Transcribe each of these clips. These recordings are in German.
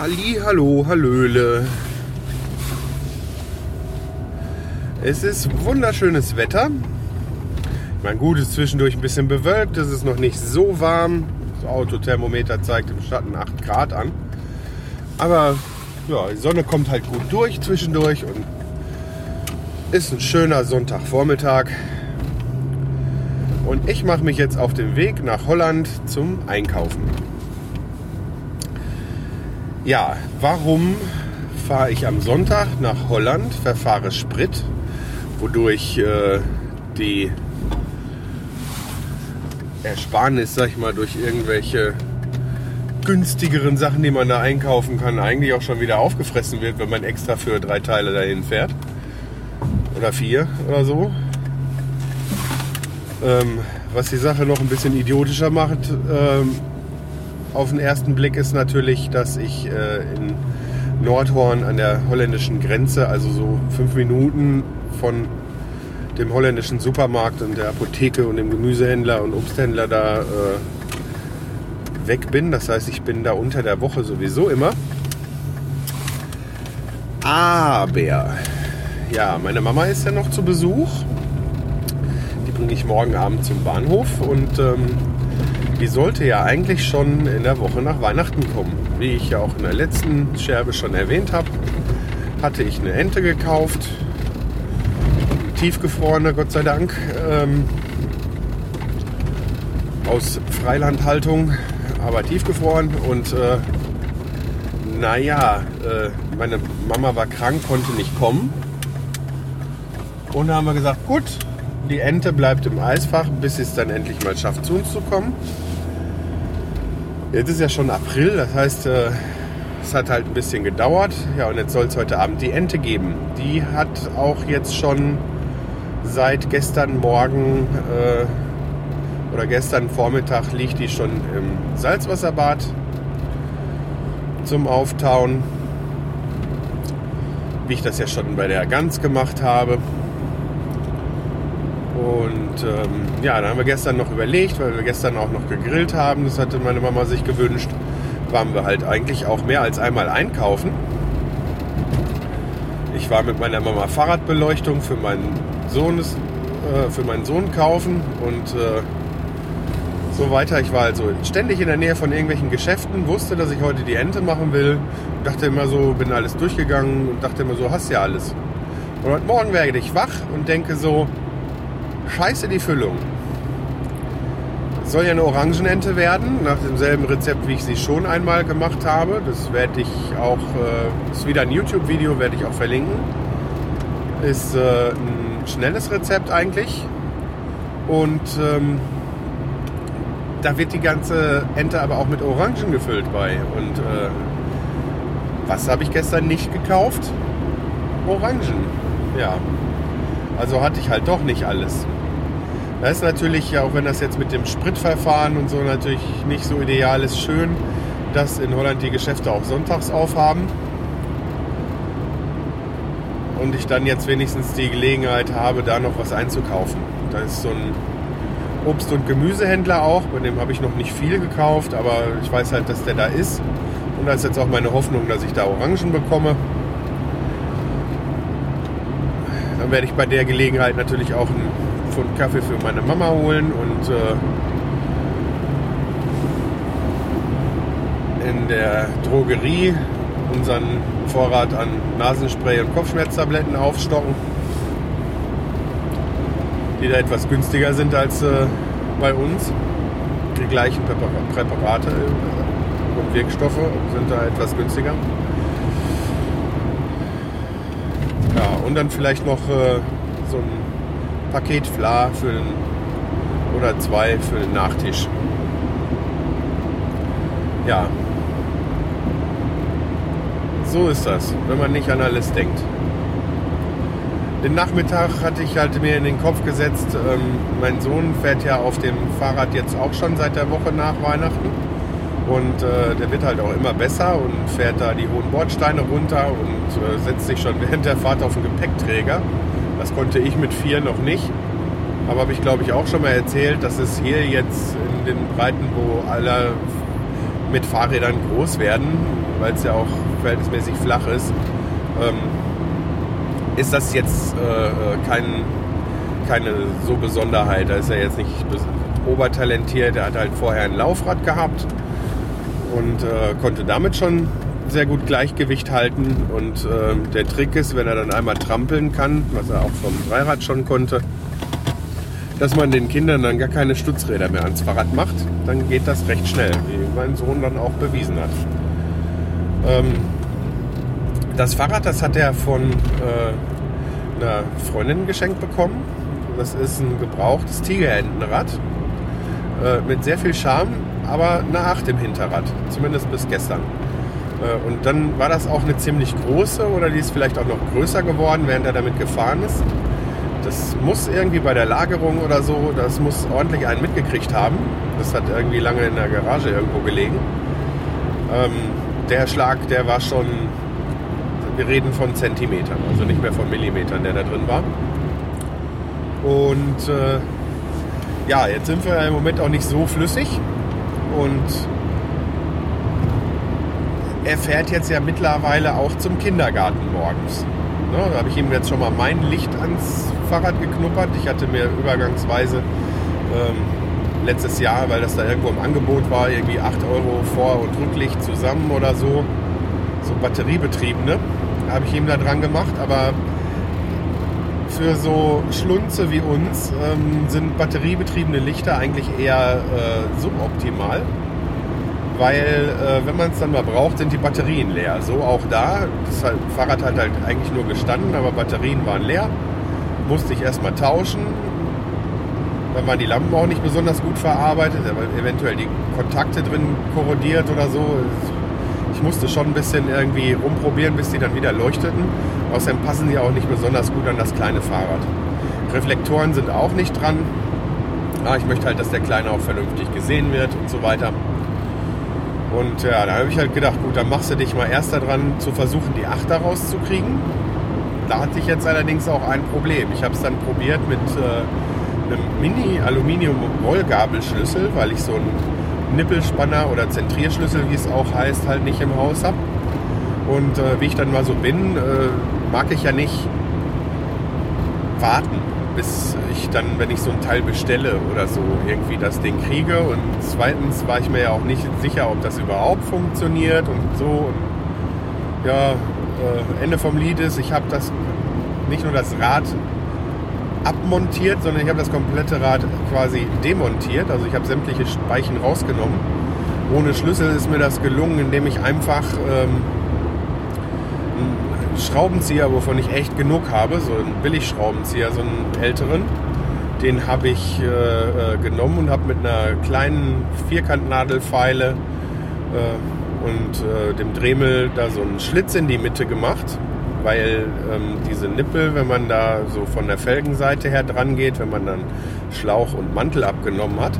Halli, hallo, hallöle. Es ist wunderschönes Wetter. Ich meine, gut, es ist zwischendurch ein bisschen bewölkt, es ist noch nicht so warm. Das Autothermometer zeigt im Schatten 8 Grad an. Aber ja, die Sonne kommt halt gut durch zwischendurch und ist ein schöner Sonntagvormittag. Und ich mache mich jetzt auf den Weg nach Holland zum Einkaufen. Ja, warum fahre ich am Sonntag nach Holland, verfahre Sprit, wodurch äh, die Ersparnis, sag ich mal, durch irgendwelche günstigeren Sachen, die man da einkaufen kann, eigentlich auch schon wieder aufgefressen wird, wenn man extra für drei Teile dahin fährt. Oder vier oder so. Ähm, was die Sache noch ein bisschen idiotischer macht, ähm, auf den ersten Blick ist natürlich, dass ich äh, in Nordhorn an der holländischen Grenze, also so fünf Minuten von dem holländischen Supermarkt und der Apotheke und dem Gemüsehändler und Obsthändler da äh, weg bin. Das heißt, ich bin da unter der Woche sowieso immer. Aber ja, meine Mama ist ja noch zu Besuch. Die bringe ich morgen Abend zum Bahnhof und ähm, die sollte ja eigentlich schon in der Woche nach Weihnachten kommen. Wie ich ja auch in der letzten Scherbe schon erwähnt habe, hatte ich eine Ente gekauft. Tiefgefrorene, Gott sei Dank. Ähm, aus Freilandhaltung, aber tiefgefroren. Und äh, naja, äh, meine Mama war krank, konnte nicht kommen. Und da haben wir gesagt, gut, die Ente bleibt im Eisfach, bis sie es dann endlich mal schafft, zu uns zu kommen. Jetzt ist ja schon April, das heißt, äh, es hat halt ein bisschen gedauert. Ja, und jetzt soll es heute Abend die Ente geben. Die hat auch jetzt schon seit gestern Morgen äh, oder gestern Vormittag liegt die schon im Salzwasserbad zum Auftauen. Wie ich das ja schon bei der Gans gemacht habe. Und ähm, ja, da haben wir gestern noch überlegt, weil wir gestern auch noch gegrillt haben. Das hatte meine Mama sich gewünscht. Waren wir halt eigentlich auch mehr als einmal einkaufen. Ich war mit meiner Mama Fahrradbeleuchtung für meinen Sohn, äh, für meinen Sohn kaufen und äh, so weiter. Ich war also ständig in der Nähe von irgendwelchen Geschäften, wusste, dass ich heute die Ente machen will. Dachte immer so, bin alles durchgegangen und dachte immer so, hast ja alles. Und heute Morgen werde ich wach und denke so, scheiße die Füllung. Es soll ja eine Orangenente werden, nach demselben Rezept, wie ich sie schon einmal gemacht habe. Das werde ich auch, äh, ist wieder ein YouTube-Video, werde ich auch verlinken. Ist äh, ein schnelles Rezept eigentlich. Und ähm, da wird die ganze Ente aber auch mit Orangen gefüllt bei. Und äh, was habe ich gestern nicht gekauft? Orangen. Ja. Also hatte ich halt doch nicht alles. Das ist natürlich, auch wenn das jetzt mit dem Spritverfahren und so natürlich nicht so ideal ist, schön, dass in Holland die Geschäfte auch sonntags aufhaben. Und ich dann jetzt wenigstens die Gelegenheit habe, da noch was einzukaufen. Da ist so ein Obst- und Gemüsehändler auch, bei dem habe ich noch nicht viel gekauft, aber ich weiß halt, dass der da ist. Und da ist jetzt auch meine Hoffnung, dass ich da Orangen bekomme. Dann werde ich bei der Gelegenheit natürlich auch einen Pfund Kaffee für meine Mama holen und äh, in der Drogerie unseren Vorrat an Nasenspray und Kopfschmerztabletten aufstocken, die da etwas günstiger sind als äh, bei uns. Die gleichen Präpar- Präparate äh, und Wirkstoffe sind da etwas günstiger. Ja, und dann vielleicht noch äh, so ein Paket Fla für den, oder zwei für den Nachtisch. Ja. So ist das, wenn man nicht an alles denkt. Den Nachmittag hatte ich halt mir in den Kopf gesetzt, ähm, mein Sohn fährt ja auf dem Fahrrad jetzt auch schon seit der Woche nach Weihnachten. Und äh, der wird halt auch immer besser und fährt da die hohen Bordsteine runter und äh, setzt sich schon während der Fahrt auf den Gepäckträger. Das konnte ich mit vier noch nicht. Aber habe ich glaube ich auch schon mal erzählt, dass es hier jetzt in den Breiten, wo alle mit Fahrrädern groß werden, weil es ja auch verhältnismäßig flach ist, ähm, ist das jetzt äh, äh kein, keine so Besonderheit. Da ist er jetzt nicht obertalentiert. Er hat halt vorher ein Laufrad gehabt und äh, konnte damit schon sehr gut Gleichgewicht halten. Und äh, der Trick ist, wenn er dann einmal trampeln kann, was er auch vom Dreirad schon konnte, dass man den Kindern dann gar keine Stützräder mehr ans Fahrrad macht. Dann geht das recht schnell, wie mein Sohn dann auch bewiesen hat. Ähm, das Fahrrad, das hat er von äh, einer Freundin geschenkt bekommen. Das ist ein gebrauchtes Tigerhändenrad äh, mit sehr viel Charme, aber eine 8 im Hinterrad, zumindest bis gestern. Äh, und dann war das auch eine ziemlich große oder die ist vielleicht auch noch größer geworden, während er damit gefahren ist. Das muss irgendwie bei der Lagerung oder so, das muss ordentlich einen mitgekriegt haben. Das hat irgendwie lange in der Garage irgendwo gelegen. Ähm, der Schlag, der war schon, wir reden von Zentimetern, also nicht mehr von Millimetern, der da drin war. Und äh, ja, jetzt sind wir im Moment auch nicht so flüssig und er fährt jetzt ja mittlerweile auch zum Kindergarten morgens. Ne, da habe ich ihm jetzt schon mal mein Licht ans Fahrrad geknuppert. Ich hatte mir übergangsweise ähm, letztes Jahr, weil das da irgendwo im Angebot war, irgendwie 8 Euro Vor- und Rücklicht zusammen oder so, so batteriebetriebene, habe ich ihm da dran gemacht. Aber für so Schlunze wie uns ähm, sind batteriebetriebene Lichter eigentlich eher äh, suboptimal, weil äh, wenn man es dann mal braucht, sind die Batterien leer. So auch da. Das Fahrrad hat halt eigentlich nur gestanden, aber Batterien waren leer. Musste ich erstmal tauschen. Dann waren die Lampen auch nicht besonders gut verarbeitet, aber eventuell die Kontakte drin korrodiert oder so. Ich musste schon ein bisschen irgendwie rumprobieren, bis die dann wieder leuchteten. Außerdem passen die auch nicht besonders gut an das kleine Fahrrad. Reflektoren sind auch nicht dran. Ah, ich möchte halt, dass der Kleine auch vernünftig gesehen wird und so weiter. Und ja, da habe ich halt gedacht, gut, dann machst du dich mal erst daran, zu versuchen, die Achter rauszukriegen. Da hatte ich jetzt allerdings auch ein Problem. Ich habe es dann probiert mit äh, einem Mini-Aluminium-Rollgabelschlüssel, weil ich so einen Nippelspanner oder Zentrierschlüssel, wie es auch heißt, halt nicht im Haus habe. Und äh, wie ich dann mal so bin, äh, mag ich ja nicht warten, bis ich dann, wenn ich so ein Teil bestelle oder so, irgendwie das Ding kriege. Und zweitens war ich mir ja auch nicht sicher, ob das überhaupt funktioniert und so. Und ja, äh, Ende vom Lied ist, ich habe das nicht nur das Rad abmontiert, sondern ich habe das komplette Rad quasi demontiert. Also ich habe sämtliche Speichen rausgenommen. Ohne Schlüssel ist mir das gelungen, indem ich einfach ähm, einen Schraubenzieher, wovon ich echt genug habe, so einen Billigschraubenzieher, so einen älteren, den habe ich äh, äh genommen und habe mit einer kleinen Vierkantnadelfeile äh, und äh, dem Dremel da so einen Schlitz in die Mitte gemacht weil ähm, diese Nippel, wenn man da so von der Felgenseite her dran geht, wenn man dann Schlauch und Mantel abgenommen hat,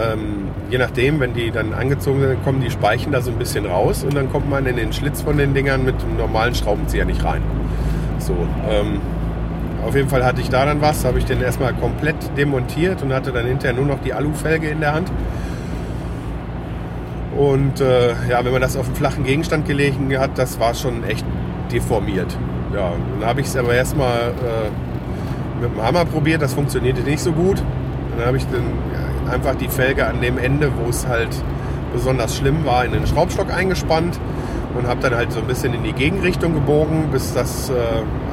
ähm, je nachdem, wenn die dann angezogen sind, kommen die Speichen da so ein bisschen raus und dann kommt man in den Schlitz von den Dingern mit einem normalen Schraubenzieher nicht rein. So, ähm, auf jeden Fall hatte ich da dann was, habe ich den erstmal komplett demontiert und hatte dann hinterher nur noch die Alufelge in der Hand. Und äh, ja, wenn man das auf einen flachen Gegenstand gelegen hat, das war schon echt deformiert. Ja, dann habe ich es aber erstmal äh, mit dem Hammer probiert, das funktionierte nicht so gut. Dann habe ich dann einfach die Felge an dem Ende, wo es halt besonders schlimm war, in den Schraubstock eingespannt und habe dann halt so ein bisschen in die Gegenrichtung gebogen, bis das äh,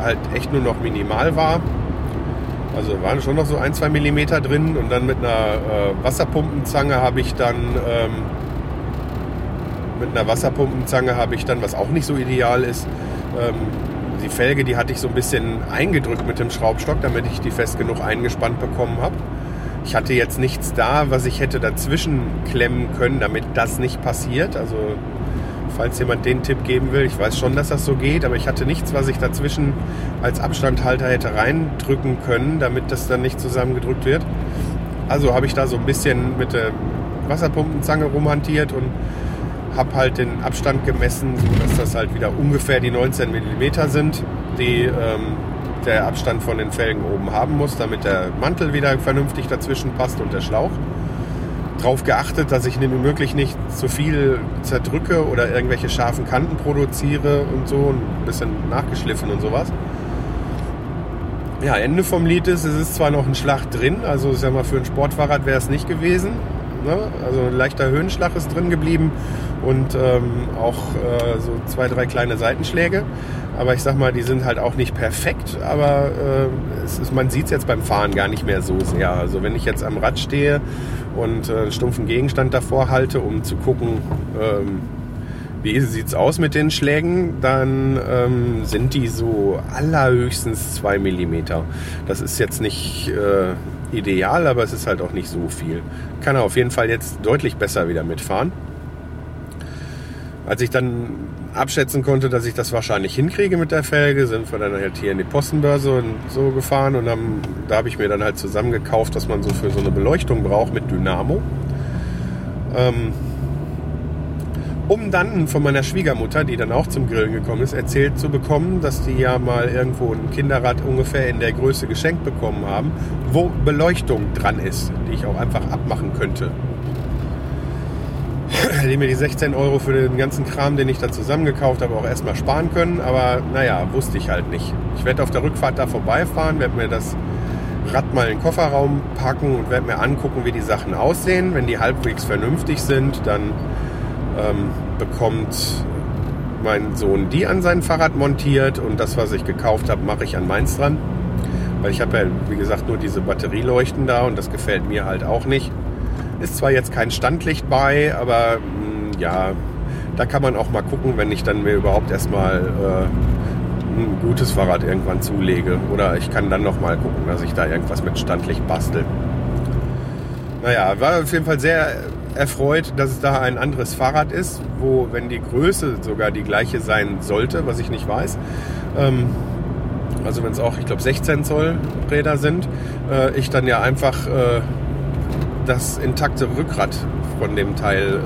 halt echt nur noch minimal war. Also waren schon noch so ein, zwei Millimeter drin und dann mit einer äh, Wasserpumpenzange habe ich dann ähm, mit einer Wasserpumpenzange habe ich dann, was auch nicht so ideal ist, ähm, die Felge, die hatte ich so ein bisschen eingedrückt mit dem Schraubstock, damit ich die fest genug eingespannt bekommen habe. ich hatte jetzt nichts da, was ich hätte dazwischen klemmen können, damit das nicht passiert. Also falls jemand den Tipp geben will, ich weiß schon, dass das so geht, aber ich hatte nichts, was ich dazwischen als Abstandhalter hätte reindrücken können, damit das dann nicht zusammengedrückt wird. Also habe ich da so ein bisschen mit der Wasserpumpenzange rumhantiert und habe halt den Abstand gemessen, sodass das halt wieder ungefähr die 19 mm sind, die ähm, der Abstand von den Felgen oben haben muss, damit der Mantel wieder vernünftig dazwischen passt und der Schlauch. Darauf geachtet, dass ich nämlich möglich nicht zu viel zerdrücke oder irgendwelche scharfen Kanten produziere und so, ein bisschen nachgeschliffen und sowas. Ja, Ende vom Lied ist, es ist zwar noch ein Schlag drin, also ich sag mal, für ein Sportfahrrad wäre es nicht gewesen. Ne? Also ein leichter Höhenschlag ist drin geblieben und ähm, auch äh, so zwei, drei kleine Seitenschläge. Aber ich sag mal, die sind halt auch nicht perfekt, aber äh, ist, man sieht es jetzt beim Fahren gar nicht mehr so sehr. Also wenn ich jetzt am Rad stehe und äh, einen stumpfen Gegenstand davor halte, um zu gucken, ähm, wie sieht es aus mit den Schlägen, dann ähm, sind die so allerhöchstens 2 mm. Das ist jetzt nicht äh, ideal, aber es ist halt auch nicht so viel. Kann er auf jeden Fall jetzt deutlich besser wieder mitfahren. Als ich dann abschätzen konnte, dass ich das wahrscheinlich hinkriege mit der Felge, sind wir dann halt hier in die Postenbörse und so gefahren und dann, da habe ich mir dann halt zusammen gekauft, was man so für so eine Beleuchtung braucht mit Dynamo. Ähm, um dann von meiner Schwiegermutter, die dann auch zum Grillen gekommen ist, erzählt zu bekommen, dass die ja mal irgendwo ein Kinderrad ungefähr in der Größe geschenkt bekommen haben, wo Beleuchtung dran ist, die ich auch einfach abmachen könnte hätte mir die 16 Euro für den ganzen Kram, den ich da zusammengekauft habe, auch erstmal sparen können. Aber naja, wusste ich halt nicht. Ich werde auf der Rückfahrt da vorbeifahren, werde mir das Rad mal in den Kofferraum packen und werde mir angucken, wie die Sachen aussehen. Wenn die halbwegs vernünftig sind, dann ähm, bekommt mein Sohn die an sein Fahrrad montiert und das, was ich gekauft habe, mache ich an meins dran. Weil ich habe ja, wie gesagt, nur diese Batterieleuchten da und das gefällt mir halt auch nicht. Ist zwar jetzt kein Standlicht bei, aber mh, hm, ja, da kann man auch mal gucken, wenn ich dann mir überhaupt erstmal äh, ein gutes Fahrrad irgendwann zulege. Oder ich kann dann noch mal gucken, dass ich da irgendwas mit Standlicht bastel. Naja, war auf jeden Fall sehr erfreut, dass es da ein anderes Fahrrad ist, wo, wenn die Größe sogar die gleiche sein sollte, was ich nicht weiß, ähm, also wenn es auch, ich glaube, 16 Zoll Räder sind, äh, ich dann ja einfach äh, das intakte Rückgrat von dem Teil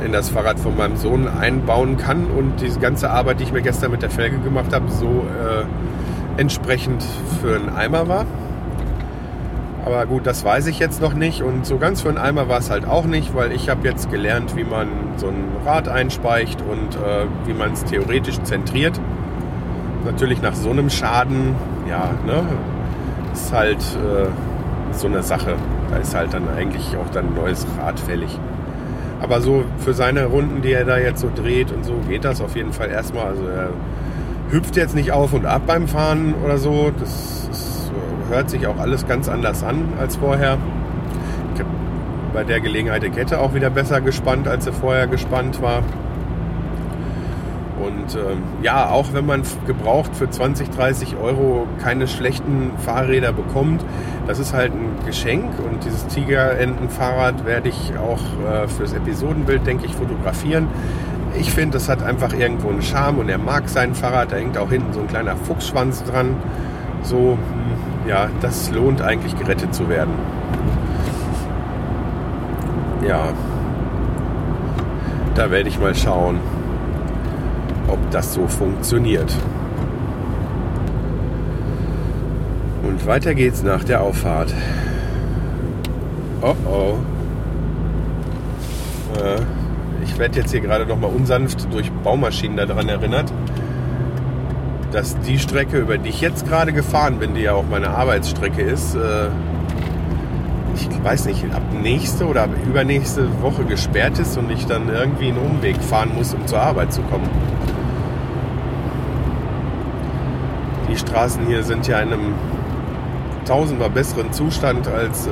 äh, in das Fahrrad von meinem Sohn einbauen kann und diese ganze Arbeit, die ich mir gestern mit der Felge gemacht habe, so äh, entsprechend für einen Eimer war. Aber gut, das weiß ich jetzt noch nicht und so ganz für einen Eimer war es halt auch nicht, weil ich habe jetzt gelernt, wie man so ein Rad einspeicht und äh, wie man es theoretisch zentriert. Natürlich nach so einem Schaden, ja, ne, ist halt äh, so eine Sache. Da ist halt dann eigentlich auch dann ein neues Rad fällig. Aber so für seine Runden, die er da jetzt so dreht und so, geht das auf jeden Fall erstmal. Also er hüpft jetzt nicht auf und ab beim Fahren oder so. Das, das hört sich auch alles ganz anders an als vorher. Ich habe bei der Gelegenheit die Kette auch wieder besser gespannt, als sie vorher gespannt war. Und ähm, ja, auch wenn man gebraucht für 20, 30 Euro keine schlechten Fahrräder bekommt, das ist halt ein Geschenk. Und dieses Tigerentenfahrrad werde ich auch äh, fürs Episodenbild, denke ich, fotografieren. Ich finde, das hat einfach irgendwo einen Charme und er mag sein Fahrrad. Da hängt auch hinten so ein kleiner Fuchsschwanz dran. So, hm, ja, das lohnt eigentlich gerettet zu werden. Ja, da werde ich mal schauen ob das so funktioniert. Und weiter geht's nach der Auffahrt. Oh oh. Ich werde jetzt hier gerade noch mal unsanft durch Baumaschinen daran erinnert, dass die Strecke, über die ich jetzt gerade gefahren bin, die ja auch meine Arbeitsstrecke ist, äh, ich weiß nicht, ab nächste oder übernächste Woche gesperrt ist und ich dann irgendwie einen Umweg fahren muss, um zur Arbeit zu kommen. Die Straßen hier sind ja in einem tausendmal besseren Zustand als äh,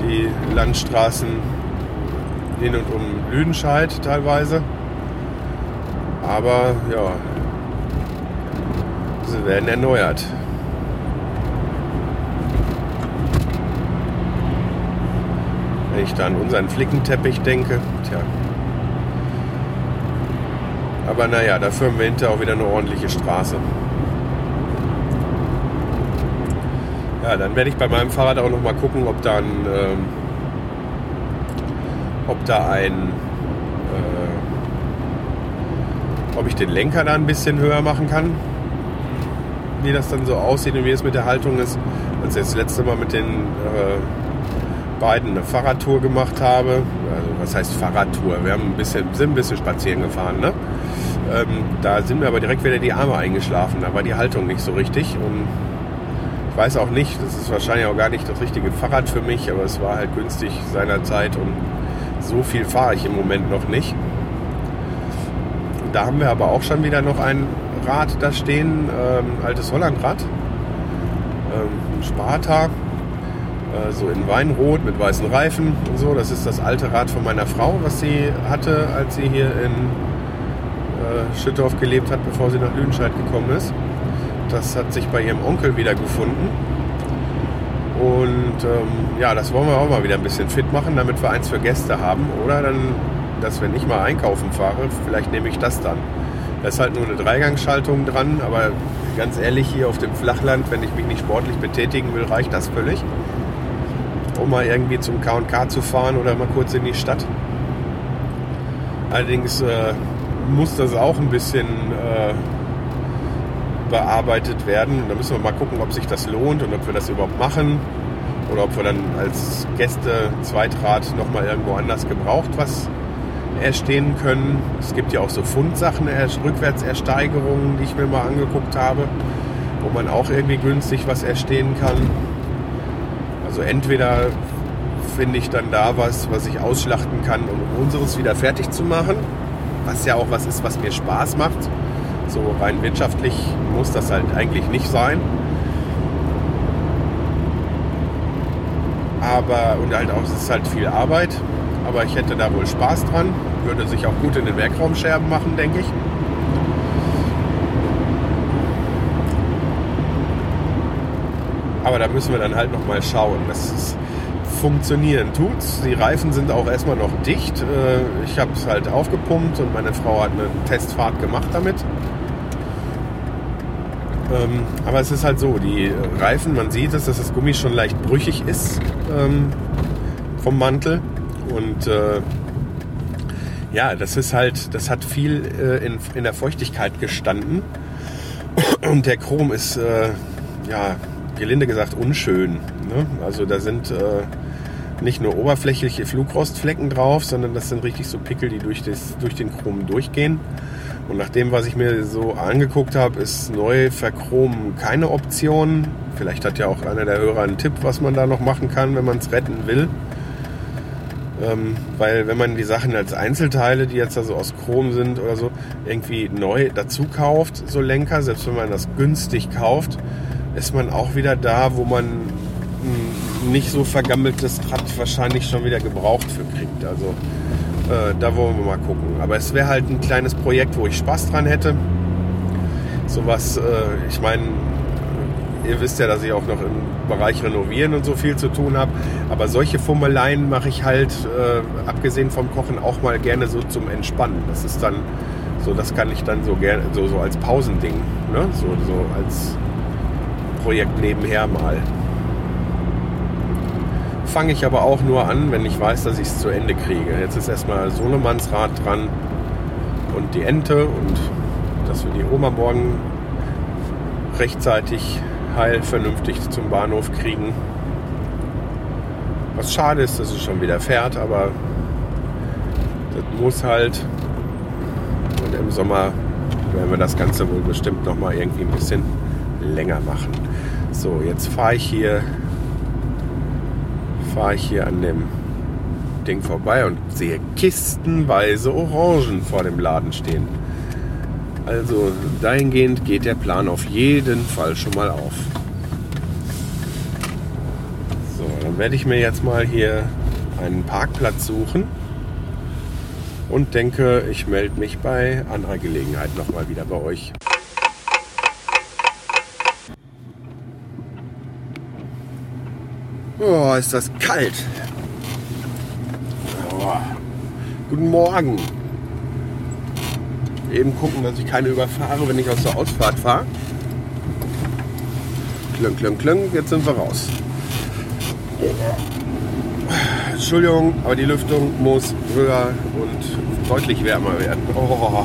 die Landstraßen in und um Lüdenscheid teilweise. Aber ja, sie werden erneuert. Wenn ich da an unseren Flickenteppich denke, tja. Aber naja, dafür haben wir hinterher auch wieder eine ordentliche Straße. Ja, dann werde ich bei meinem Fahrrad auch noch mal gucken, ob da ein, ähm, ob da ein, äh, ob ich den Lenker da ein bisschen höher machen kann, wie das dann so aussieht und wie es mit der Haltung ist. Als ich das letzte Mal mit den äh, beiden eine Fahrradtour gemacht habe, also was heißt Fahrradtour? Wir haben ein bisschen, sind ein bisschen spazieren gefahren, ne? Ähm, da sind mir aber direkt wieder die Arme eingeschlafen. Da war die Haltung nicht so richtig und ich weiß auch nicht, das ist wahrscheinlich auch gar nicht das richtige Fahrrad für mich, aber es war halt günstig seinerzeit und so viel fahre ich im Moment noch nicht. Da haben wir aber auch schon wieder noch ein Rad da stehen, ähm, altes Hollandrad, ähm, Sparta, äh, so in Weinrot mit weißen Reifen und so. Das ist das alte Rad von meiner Frau, was sie hatte, als sie hier in äh, Schüttorf gelebt hat, bevor sie nach Lüdenscheid gekommen ist. Das hat sich bei ihrem Onkel wieder gefunden. Und ähm, ja, das wollen wir auch mal wieder ein bisschen fit machen, damit wir eins für Gäste haben. Oder dann, dass wenn ich mal einkaufen fahre, vielleicht nehme ich das dann. Da ist halt nur eine Dreigangschaltung dran, aber ganz ehrlich, hier auf dem Flachland, wenn ich mich nicht sportlich betätigen will, reicht das völlig. Um mal irgendwie zum KK zu fahren oder mal kurz in die Stadt. Allerdings äh, muss das auch ein bisschen äh, bearbeitet werden. Da müssen wir mal gucken, ob sich das lohnt und ob wir das überhaupt machen. Oder ob wir dann als Gäste Zweitrad nochmal irgendwo anders gebraucht was erstehen können. Es gibt ja auch so Fundsachen, Rückwärtsersteigerungen, die ich mir mal angeguckt habe, wo man auch irgendwie günstig was erstehen kann. Also entweder finde ich dann da was, was ich ausschlachten kann, um unseres wieder fertig zu machen, was ja auch was ist, was mir Spaß macht. So rein wirtschaftlich muss das halt eigentlich nicht sein. Aber, und halt auch, es ist halt viel Arbeit. Aber ich hätte da wohl Spaß dran. Würde sich auch gut in den Werkraumscherben machen, denke ich. Aber da müssen wir dann halt nochmal schauen. Das ist, funktionieren tut's. Die Reifen sind auch erstmal noch dicht. Äh, ich habe es halt aufgepumpt und meine Frau hat eine Testfahrt gemacht damit. Ähm, aber es ist halt so, die Reifen, man sieht es, dass das Gummi schon leicht brüchig ist ähm, vom Mantel. Und äh, ja, das ist halt, das hat viel äh, in, in der Feuchtigkeit gestanden. Und der Chrom ist, äh, ja, gelinde gesagt, unschön. Ne? Also da sind äh, nicht nur oberflächliche Flugrostflecken drauf, sondern das sind richtig so Pickel, die durch, das, durch den Chrom durchgehen. Und nach dem, was ich mir so angeguckt habe, ist neu verchromen keine Option. Vielleicht hat ja auch einer der Hörer einen Tipp, was man da noch machen kann, wenn man es retten will. Ähm, weil wenn man die Sachen als Einzelteile, die jetzt also aus Chrom sind oder so, irgendwie neu dazu kauft, so Lenker, selbst wenn man das günstig kauft, ist man auch wieder da, wo man ein nicht so vergammeltes Rad wahrscheinlich schon wieder gebraucht für kriegt. Also äh, da wollen wir mal gucken. Aber es wäre halt ein kleines Projekt, wo ich Spaß dran hätte. Sowas, äh, ich meine, ihr wisst ja, dass ich auch noch im Bereich Renovieren und so viel zu tun habe. Aber solche Fummeleien mache ich halt, äh, abgesehen vom Kochen, auch mal gerne so zum Entspannen. Das ist dann so, das kann ich dann so gerne, so, so als Pausending, ne? so, so als Projekt nebenher mal. Fange ich aber auch nur an, wenn ich weiß, dass ich es zu Ende kriege. Jetzt ist erstmal Sohnemannsrad dran und die Ente und dass wir die Oma morgen rechtzeitig heil vernünftig zum Bahnhof kriegen. Was schade ist, dass es schon wieder fährt, aber das muss halt. Und im Sommer werden wir das Ganze wohl bestimmt noch mal irgendwie ein bisschen länger machen. So, jetzt fahre ich hier fahre ich hier an dem Ding vorbei und sehe kistenweise Orangen vor dem Laden stehen. Also dahingehend geht der Plan auf jeden Fall schon mal auf. So, dann werde ich mir jetzt mal hier einen Parkplatz suchen und denke, ich melde mich bei anderer Gelegenheit nochmal wieder bei euch. Oh, ist das kalt. Boah. Guten Morgen. Eben gucken, dass ich keine überfahre, wenn ich aus der Ausfahrt fahre. Klöng, klöng, klöng. Jetzt sind wir raus. Entschuldigung, aber die Lüftung muss höher und deutlich wärmer werden. Oh.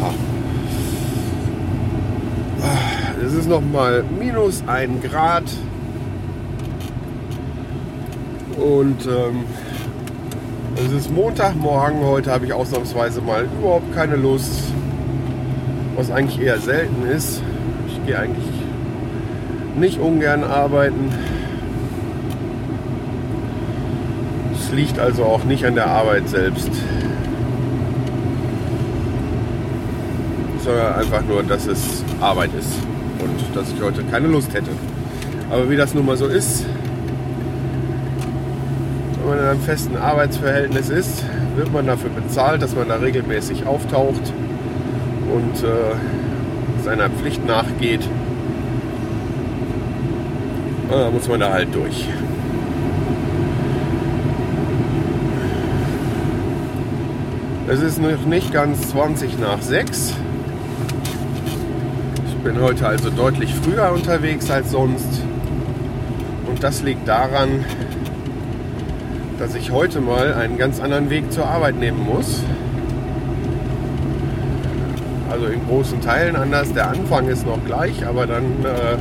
Es ist noch mal minus ein Grad. Und ähm, es ist Montagmorgen. Heute habe ich ausnahmsweise mal überhaupt keine Lust. Was eigentlich eher selten ist. Ich gehe eigentlich nicht ungern arbeiten. Es liegt also auch nicht an der Arbeit selbst. Sondern einfach nur, dass es Arbeit ist und dass ich heute keine Lust hätte. Aber wie das nun mal so ist, man in einem festen Arbeitsverhältnis ist, wird man dafür bezahlt, dass man da regelmäßig auftaucht und äh, seiner Pflicht nachgeht. Und da muss man da halt durch. Es ist noch nicht ganz 20 nach 6. Ich bin heute also deutlich früher unterwegs als sonst. Und das liegt daran, dass ich heute mal einen ganz anderen Weg zur Arbeit nehmen muss. Also in großen Teilen anders. Der Anfang ist noch gleich, aber dann äh,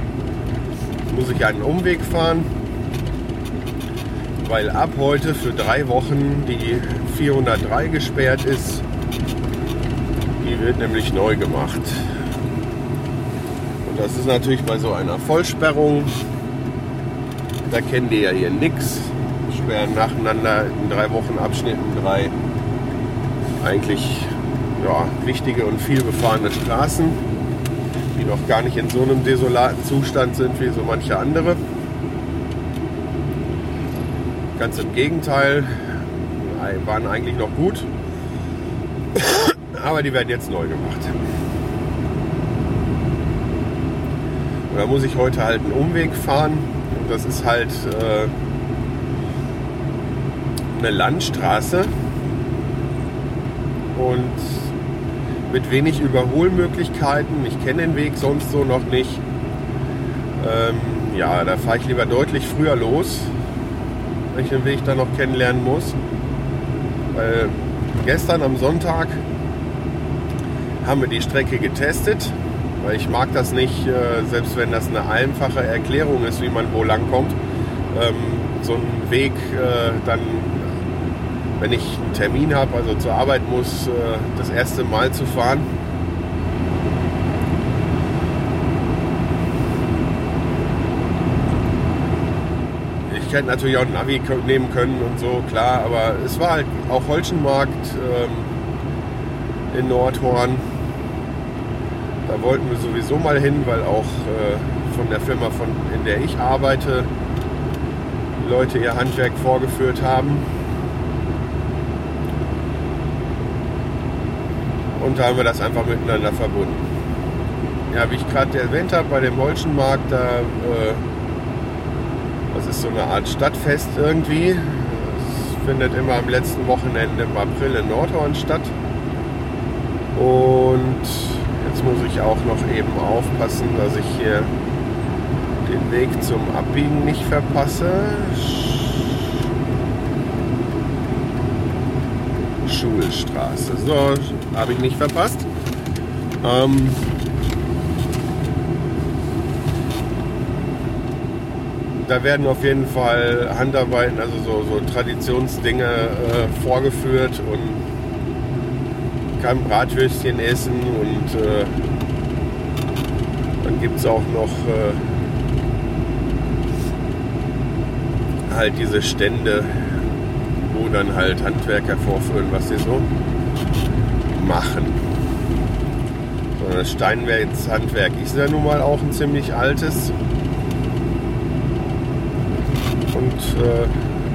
muss ich einen Umweg fahren, weil ab heute für drei Wochen die 403 gesperrt ist. Die wird nämlich neu gemacht. Und das ist natürlich bei so einer Vollsperrung, da kennen die ja hier nichts. Sperren nacheinander in drei Wochen Abschnitten drei eigentlich ja, wichtige und viel befahrene Straßen die noch gar nicht in so einem desolaten Zustand sind wie so manche andere. Ganz im Gegenteil, waren eigentlich noch gut, aber die werden jetzt neu gemacht. Und da muss ich heute halt einen Umweg fahren und das ist halt äh, eine Landstraße und mit wenig Überholmöglichkeiten. Ich kenne den Weg sonst so noch nicht. Ähm, ja, da fahre ich lieber deutlich früher los, wenn ich den Weg dann noch kennenlernen muss. Weil gestern am Sonntag haben wir die Strecke getestet, weil ich mag das nicht, äh, selbst wenn das eine einfache Erklärung ist, wie man wo lang kommt, ähm, so einen Weg äh, dann wenn ich einen Termin habe, also zur Arbeit muss, äh, das erste Mal zu fahren. Ich hätte natürlich auch ein Navi nehmen können und so, klar, aber es war halt auch Holschenmarkt ähm, in Nordhorn. Da wollten wir sowieso mal hin, weil auch äh, von der Firma, von, in der ich arbeite, Leute ihr Handwerk vorgeführt haben. Und da haben wir das einfach miteinander verbunden. Ja, wie ich gerade erwähnt habe, bei dem Holschenmarkt, da, äh, das ist so eine Art Stadtfest irgendwie. Es findet immer am letzten Wochenende im April in Nordhorn statt. Und jetzt muss ich auch noch eben aufpassen, dass ich hier den Weg zum Abbiegen nicht verpasse. Schulstraße. So, habe ich nicht verpasst. Ähm, da werden auf jeden Fall Handarbeiten, also so, so Traditionsdinge äh, vorgeführt und kann Bratwürstchen essen und äh, dann gibt es auch noch äh, halt diese Stände, dann halt Handwerker vorführen, was sie so machen. So, das Steinwerkshandwerk ist ja nun mal auch ein ziemlich altes. Und äh,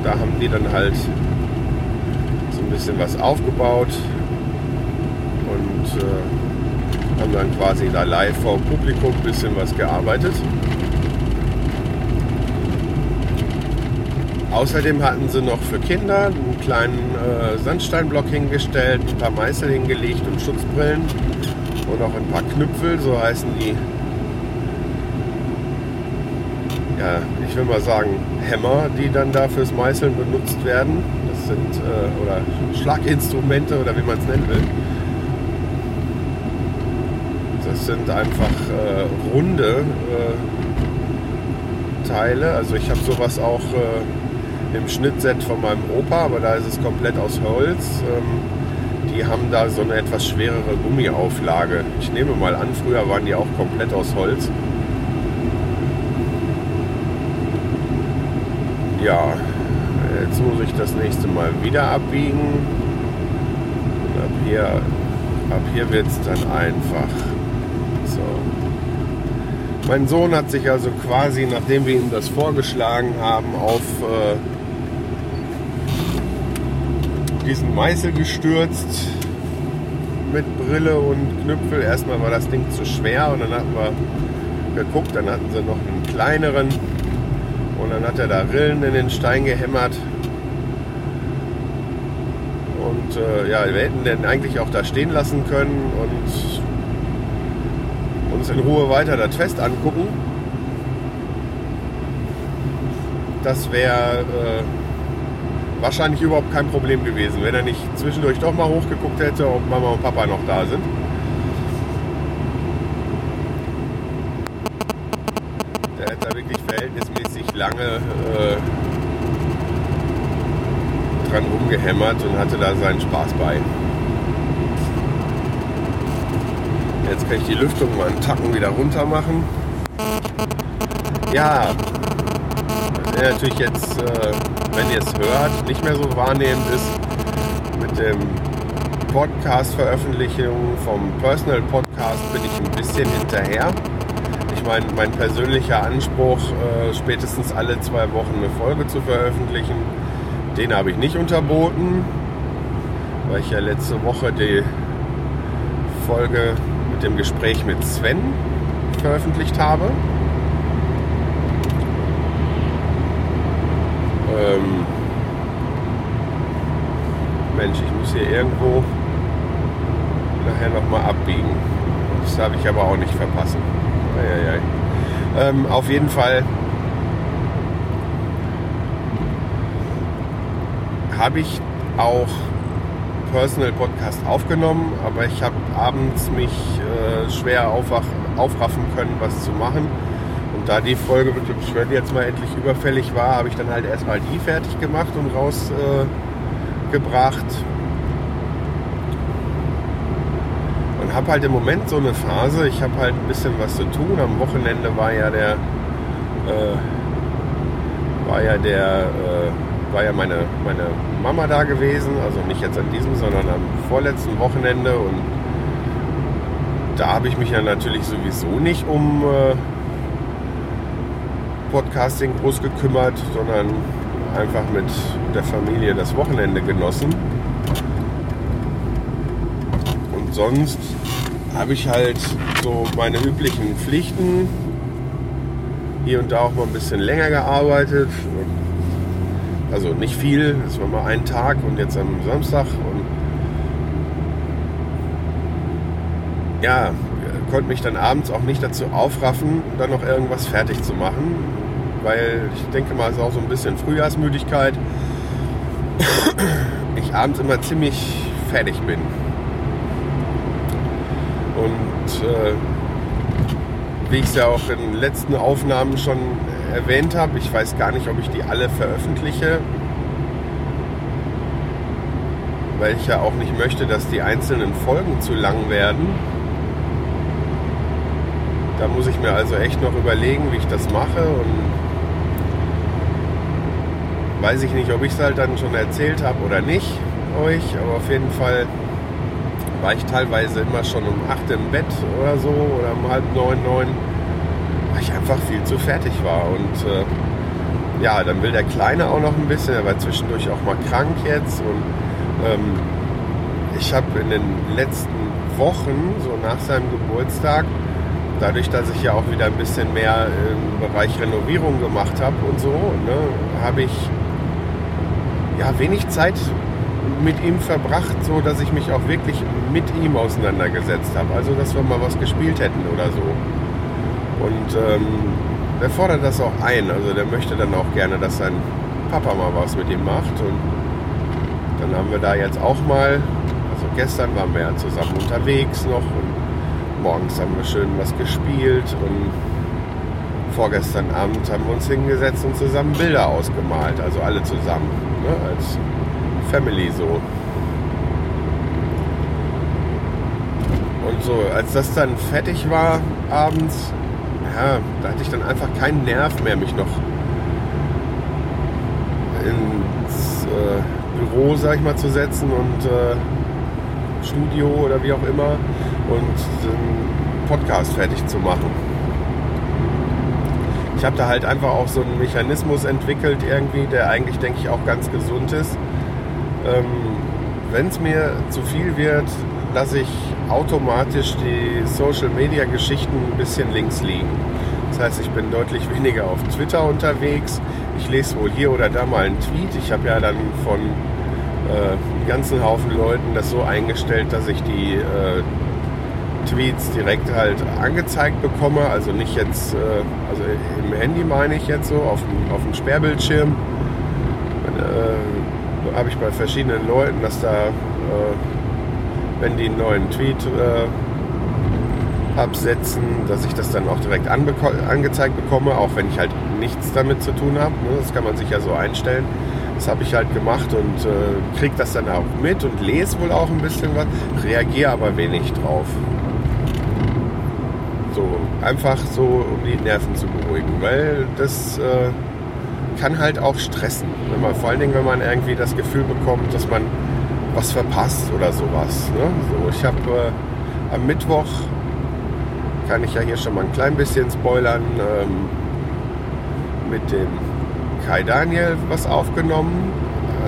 da haben die dann halt so ein bisschen was aufgebaut und äh, haben dann quasi da live vor Publikum ein bisschen was gearbeitet. Außerdem hatten sie noch für Kinder einen kleinen äh, Sandsteinblock hingestellt, ein paar Meißel hingelegt und Schutzbrillen und auch ein paar Knüpfel, so heißen die. Ja, ich will mal sagen Hämmer, die dann da fürs Meißeln benutzt werden. Das sind äh, oder Schlaginstrumente oder wie man es nennen will. Das sind einfach äh, runde äh, Teile. Also ich habe sowas auch äh, im Schnittset von meinem Opa, aber da ist es komplett aus Holz. Ähm, die haben da so eine etwas schwerere Gummiauflage. Ich nehme mal an, früher waren die auch komplett aus Holz. Ja, jetzt muss ich das nächste Mal wieder abbiegen. Und ab hier, ab hier wird es dann einfach. So. Mein Sohn hat sich also quasi, nachdem wir ihm das vorgeschlagen haben, auf äh, diesen Meißel gestürzt mit Brille und Knüpfel. Erstmal war das Ding zu schwer und dann hatten wir geguckt, dann hatten sie noch einen kleineren und dann hat er da Rillen in den Stein gehämmert. Und äh, ja, wir hätten den eigentlich auch da stehen lassen können und uns in Ruhe weiter das Fest angucken. Das wäre äh, wahrscheinlich überhaupt kein Problem gewesen, wenn er nicht zwischendurch doch mal hochgeguckt hätte, ob Mama und Papa noch da sind. Der hat da wirklich verhältnismäßig lange äh, dran rumgehämmert und hatte da seinen Spaß bei. Jetzt kann ich die Lüftung mal einen Tacken wieder runter machen. Ja, natürlich jetzt, äh, wenn ihr es hört, nicht mehr so wahrnehmend ist, mit dem Podcast-Veröffentlichung vom Personal Podcast bin ich ein bisschen hinterher. Ich meine, mein persönlicher Anspruch, äh, spätestens alle zwei Wochen eine Folge zu veröffentlichen, den habe ich nicht unterboten, weil ich ja letzte Woche die Folge mit dem Gespräch mit Sven veröffentlicht habe. Ähm Mensch, ich muss hier irgendwo nachher nochmal abbiegen. Das darf ich aber auch nicht verpassen. Eieiei. Ähm, auf jeden Fall habe ich auch Personal Podcast aufgenommen, aber ich habe abends mich äh, schwer aufwach, aufraffen können, was zu machen. Und da die Folge mit dem Sven jetzt mal endlich überfällig war, habe ich dann halt erstmal die fertig gemacht und rausgebracht. Äh, und habe halt im Moment so eine Phase, ich habe halt ein bisschen was zu tun. Am Wochenende war ja der, äh, war ja der, äh, war ja meine, meine Mama da gewesen, also nicht jetzt an diesem, sondern am vorletzten Wochenende und da habe ich mich ja natürlich sowieso nicht um äh, Podcasting groß gekümmert, sondern einfach mit der Familie das Wochenende genossen. Und sonst habe ich halt so meine üblichen Pflichten. Hier und da auch mal ein bisschen länger gearbeitet. Also nicht viel, das war mal ein Tag und jetzt am Samstag. Und ja, konnte mich dann abends auch nicht dazu aufraffen, dann noch irgendwas fertig zu machen. Weil ich denke mal, es ist auch so ein bisschen Frühjahrsmüdigkeit. Ich abends immer ziemlich fertig bin. Und äh, wie ich es ja auch in den letzten Aufnahmen schon erwähnt habe, ich weiß gar nicht, ob ich die alle veröffentliche, weil ich ja auch nicht möchte, dass die einzelnen Folgen zu lang werden. Da muss ich mir also echt noch überlegen, wie ich das mache und weiß ich nicht, ob ich es halt dann schon erzählt habe oder nicht euch, aber auf jeden Fall war ich teilweise immer schon um 8 im Bett oder so oder um halb neun, neun, weil ich einfach viel zu fertig war. Und äh, ja, dann will der Kleine auch noch ein bisschen, er war zwischendurch auch mal krank jetzt. Und ähm, ich habe in den letzten Wochen, so nach seinem Geburtstag, dadurch, dass ich ja auch wieder ein bisschen mehr im Bereich Renovierung gemacht habe und so, ne, habe ich ja, wenig Zeit mit ihm verbracht, so dass ich mich auch wirklich mit ihm auseinandergesetzt habe. Also, dass wir mal was gespielt hätten oder so. Und ähm, der fordert das auch ein. Also, der möchte dann auch gerne, dass sein Papa mal was mit ihm macht. Und dann haben wir da jetzt auch mal, also gestern waren wir ja zusammen unterwegs noch und morgens haben wir schön was gespielt und vorgestern Abend haben wir uns hingesetzt und zusammen Bilder ausgemalt, also alle zusammen, ne, als Family so. Und so, als das dann fertig war abends, ja, da hatte ich dann einfach keinen Nerv mehr, mich noch ins äh, Büro, sag ich mal, zu setzen und äh, Studio oder wie auch immer und den Podcast fertig zu machen. Ich habe da halt einfach auch so einen Mechanismus entwickelt irgendwie, der eigentlich, denke ich, auch ganz gesund ist. Ähm, Wenn es mir zu viel wird, lasse ich automatisch die Social-Media-Geschichten ein bisschen links liegen. Das heißt, ich bin deutlich weniger auf Twitter unterwegs. Ich lese wohl hier oder da mal einen Tweet. Ich habe ja dann von äh, ganzen Haufen Leuten das so eingestellt, dass ich die äh, Tweets direkt halt angezeigt bekomme. Also nicht jetzt, äh, also im Handy meine ich jetzt so, auf dem, auf dem Sperrbildschirm. Äh, habe ich bei verschiedenen Leuten, dass da, äh, wenn die einen neuen Tweet äh, absetzen, dass ich das dann auch direkt angezeigt bekomme, auch wenn ich halt nichts damit zu tun habe. Ne? Das kann man sich ja so einstellen. Das habe ich halt gemacht und äh, kriege das dann auch mit und lese wohl auch ein bisschen was, reagiere aber wenig drauf. So, einfach so, um die Nerven zu beruhigen, weil das äh, kann halt auch stressen. Wenn man, vor allen Dingen, wenn man irgendwie das Gefühl bekommt, dass man was verpasst oder sowas. Ne? So, ich habe äh, am Mittwoch, kann ich ja hier schon mal ein klein bisschen spoilern, ähm, mit dem Kai Daniel was aufgenommen.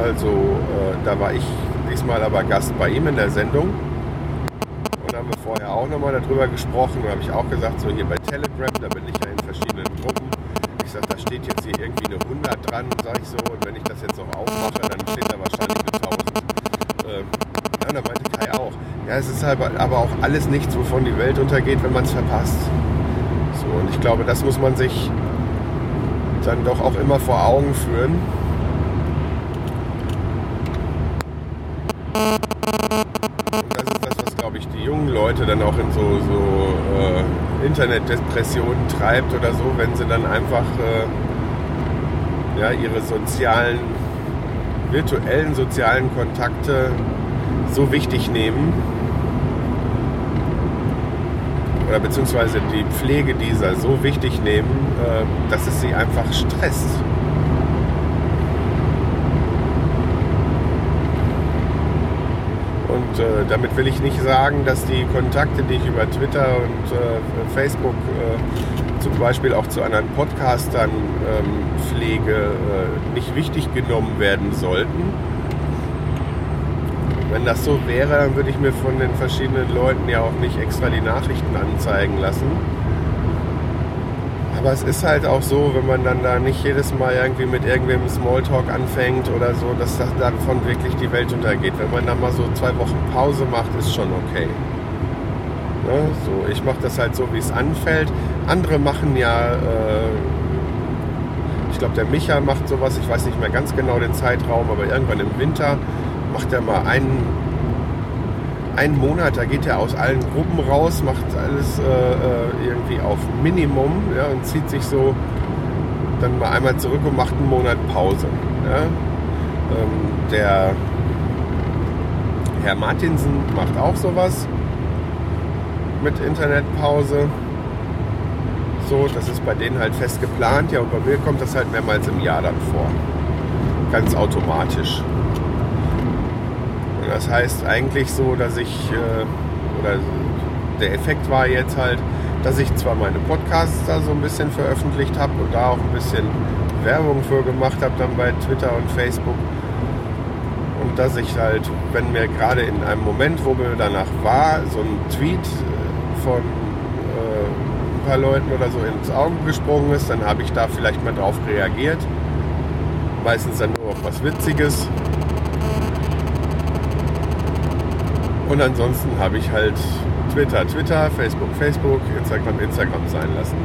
Also äh, da war ich diesmal aber Gast bei ihm in der Sendung. Und haben wir vorher auch nochmal darüber gesprochen. Da habe ich auch gesagt, so hier bei Telegram, da bin ich ja in verschiedenen Gruppen. Ich sage, da steht jetzt hier irgendwie eine 100 dran, sage ich so. Und wenn ich das jetzt noch aufmache, dann steht da wahrscheinlich eine 1000. Äh, ja, da meinte Kai auch. Ja, es ist halt aber auch alles nichts, wovon die Welt untergeht, wenn man es verpasst. So, und ich glaube, das muss man sich dann doch auch immer vor Augen führen. Leute dann auch in so, so äh, Internetdepressionen treibt oder so, wenn sie dann einfach äh, ja, ihre sozialen, virtuellen sozialen Kontakte so wichtig nehmen oder beziehungsweise die Pflege dieser so wichtig nehmen, äh, dass es sie einfach stresst. Und äh, damit will ich nicht sagen, dass die Kontakte, die ich über Twitter und äh, Facebook äh, zum Beispiel auch zu anderen Podcastern ähm, pflege, äh, nicht wichtig genommen werden sollten. Wenn das so wäre, dann würde ich mir von den verschiedenen Leuten ja auch nicht extra die Nachrichten anzeigen lassen. Aber es ist halt auch so, wenn man dann da nicht jedes Mal irgendwie mit irgendwem Smalltalk anfängt oder so, dass das davon wirklich die Welt untergeht. Wenn man da mal so zwei Wochen Pause macht, ist schon okay. Ne? So, ich mache das halt so, wie es anfällt. Andere machen ja, äh, ich glaube, der Micha macht sowas, ich weiß nicht mehr ganz genau den Zeitraum, aber irgendwann im Winter macht er mal einen, einen Monat, da geht er aus allen Gruppen raus, macht alles äh, irgendwie auf Minimum ja, und zieht sich so dann mal einmal zurück und macht einen Monat Pause. Ja. Ähm, der Herr Martinsen macht auch sowas mit Internetpause. So, das ist bei denen halt fest geplant. Ja, und bei mir kommt das halt mehrmals im Jahr dann vor. Ganz automatisch. Das heißt eigentlich so, dass ich, äh, oder der Effekt war jetzt halt, dass ich zwar meine Podcasts da so ein bisschen veröffentlicht habe und da auch ein bisschen Werbung für gemacht habe dann bei Twitter und Facebook. Und dass ich halt, wenn mir gerade in einem Moment, wo mir danach war, so ein Tweet von äh, ein paar Leuten oder so ins Auge gesprungen ist, dann habe ich da vielleicht mal drauf reagiert. Meistens dann nur noch was Witziges. Und ansonsten habe ich halt Twitter, Twitter, Facebook, Facebook, Instagram, Instagram sein lassen.